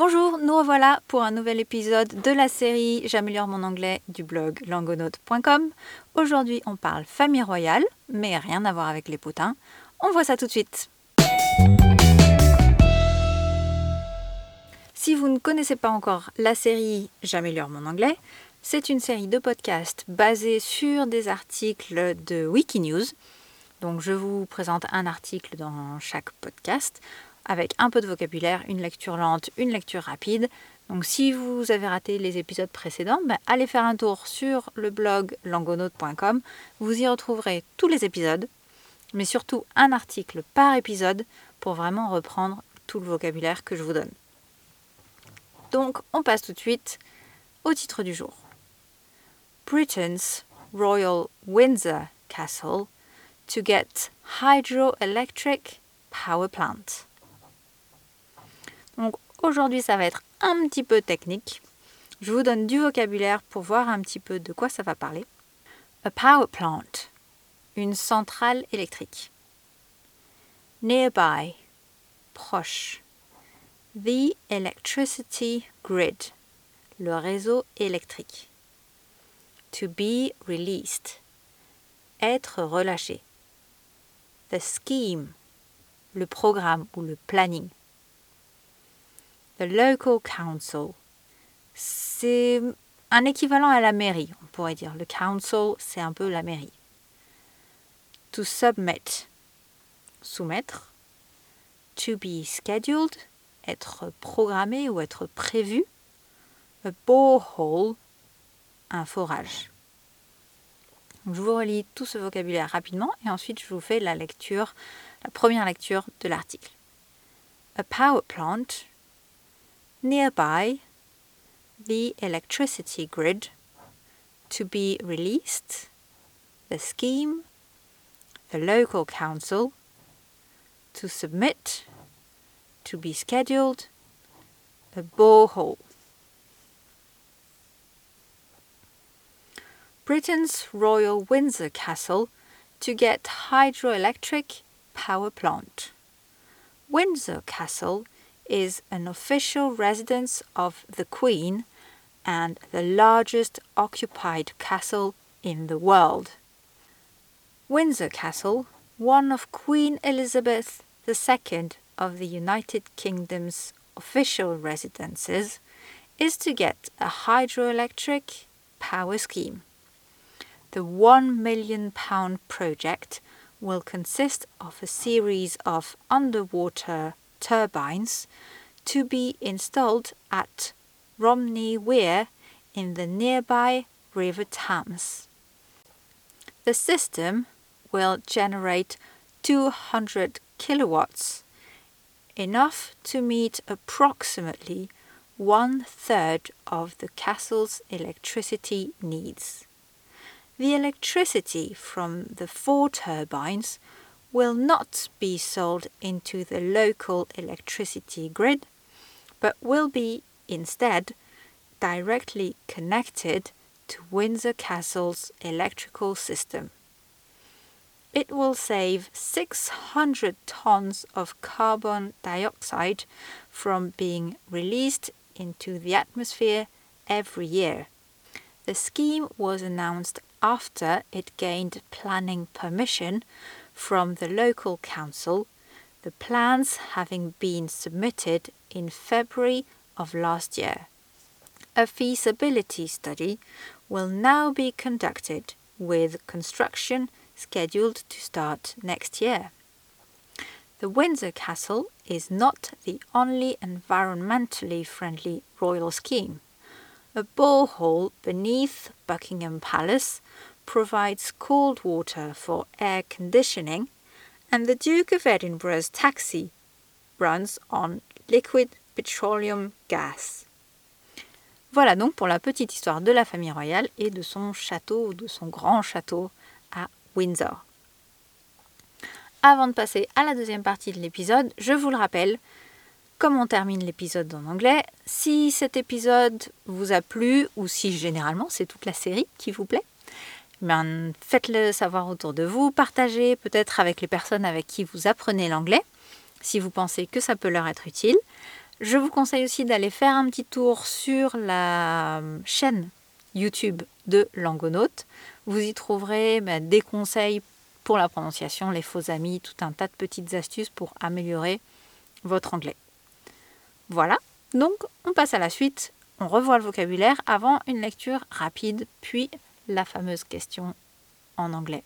Bonjour, nous revoilà pour un nouvel épisode de la série J'améliore mon anglais du blog langonaute.com. Aujourd'hui, on parle famille royale, mais rien à voir avec les potins. On voit ça tout de suite. Si vous ne connaissez pas encore la série J'améliore mon anglais, c'est une série de podcasts basée sur des articles de Wikinews. Donc je vous présente un article dans chaque podcast avec un peu de vocabulaire, une lecture lente, une lecture rapide. Donc si vous avez raté les épisodes précédents, ben, allez faire un tour sur le blog langonaute.com. Vous y retrouverez tous les épisodes, mais surtout un article par épisode pour vraiment reprendre tout le vocabulaire que je vous donne. Donc on passe tout de suite au titre du jour. Britain's Royal Windsor Castle to get hydroelectric power plant. Donc aujourd'hui, ça va être un petit peu technique. Je vous donne du vocabulaire pour voir un petit peu de quoi ça va parler. A power plant, une centrale électrique. Nearby, proche. The electricity grid, le réseau électrique. To be released, être relâché. The scheme, le programme ou le planning. The local council. C'est un équivalent à la mairie, on pourrait dire. Le council, c'est un peu la mairie. To submit, soumettre. To be scheduled, être programmé ou être prévu. A borehole, un forage. je vous relis tout ce vocabulaire rapidement et ensuite je vous fais la lecture, la première lecture de l'article. A power plant nearby the electricity grid to be released, the scheme, the local council, to submit, to be scheduled, a borehole. Britain's Royal Windsor Castle to get hydroelectric power plant. Windsor Castle is an official residence of the Queen and the largest occupied castle in the world. Windsor Castle, one of Queen Elizabeth II of the United Kingdom's official residences, is to get a hydroelectric power scheme. The £1 million project will consist of a series of underwater turbines to be installed at Romney Weir in the nearby River Thames. The system will generate 200 kilowatts, enough to meet approximately one third of the castle's electricity needs. The electricity from the four turbines will not be sold into the local electricity grid, but will be instead directly connected to Windsor Castle's electrical system. It will save 600 tons of carbon dioxide from being released into the atmosphere every year. The scheme was announced after it gained planning permission from the local council, the plans having been submitted in February of last year. A feasibility study will now be conducted with construction scheduled to start next year. The Windsor Castle is not the only environmentally friendly royal scheme. A borehole beneath Buckingham Palace provides cold water for air conditioning, and the Duke of Edinburgh's taxi runs on liquid petroleum gas. Voilà donc pour la petite histoire de la famille royale et de son château, de son grand château à Windsor. Avant de passer à la deuxième partie de l'épisode, je vous le rappelle, comme on termine l'épisode en anglais, si cet épisode vous a plu ou si généralement c'est toute la série qui vous plaît, ben, faites-le savoir autour de vous, partagez peut-être avec les personnes avec qui vous apprenez l'anglais, si vous pensez que ça peut leur être utile. Je vous conseille aussi d'aller faire un petit tour sur la chaîne YouTube de Langonaute. Vous y trouverez bah, des conseils pour la prononciation, les faux amis, tout un tas de petites astuces pour améliorer votre anglais. Voilà, donc on passe à la suite, on revoit le vocabulaire avant une lecture rapide, puis la fameuse question en anglais,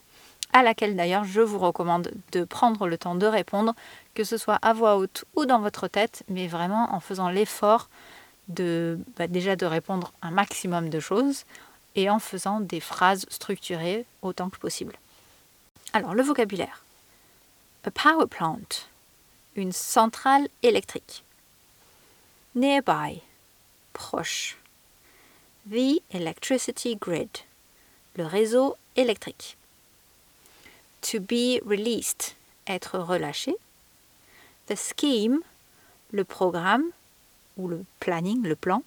à laquelle d'ailleurs je vous recommande de prendre le temps de répondre, que ce soit à voix haute ou dans votre tête, mais vraiment en faisant l'effort de bah, déjà de répondre un maximum de choses et en faisant des phrases structurées autant que possible. Alors le vocabulaire. A power plant, une centrale électrique. Nearby, proche. The electricity grid, le réseau électrique. To be released, être relâché. The scheme, le programme ou le planning, le plan.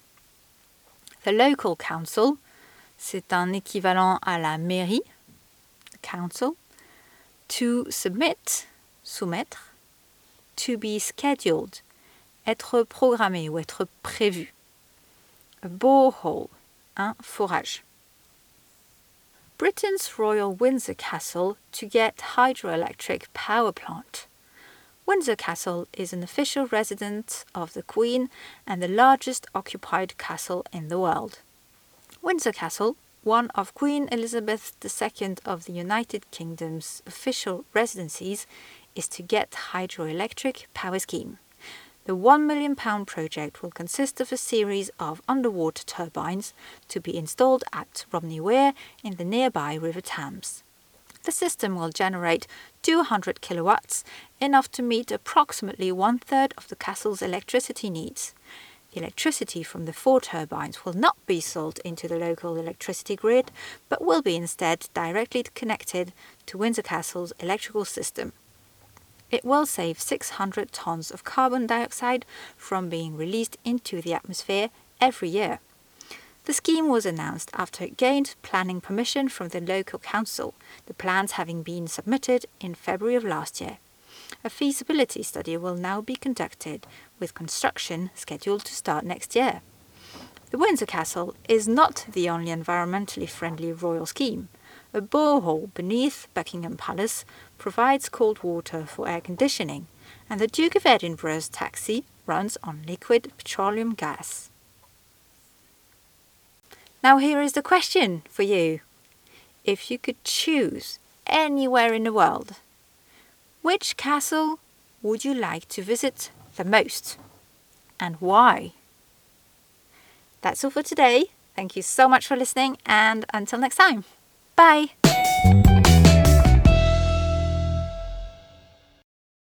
The local council, c'est un équivalent à la mairie, council. To submit, soumettre. To be scheduled, être programmé ou être prévu. A borehole, un forage. Britain's Royal Windsor Castle to get hydroelectric power plant. Windsor Castle is an official residence of the Queen and the largest occupied castle in the world. Windsor Castle, one of Queen Elizabeth II of the United Kingdom's official residencies, is to get hydroelectric power scheme. The £1 million project will consist of a series of underwater turbines to be installed at Romney Weir in the nearby River Thames. The system will generate 200 kilowatts, enough to meet approximately one third of the castle's electricity needs. The electricity from the four turbines will not be sold into the local electricity grid, but will be instead directly connected to Windsor Castle's electrical system. It will save 600 tons of carbon dioxide from being released into the atmosphere every year. The scheme was announced after it gained planning permission from the local council, the plans having been submitted in February of last year. A feasibility study will now be conducted, with construction scheduled to start next year. The Windsor Castle is not the only environmentally friendly royal scheme. A borehole beneath Buckingham Palace provides cold water for air conditioning, and the Duke of Edinburgh's taxi runs on liquid petroleum gas. Now, here is the question for you. If you could choose anywhere in the world, which castle would you like to visit the most and why? That's all for today. Thank you so much for listening, and until next time, bye.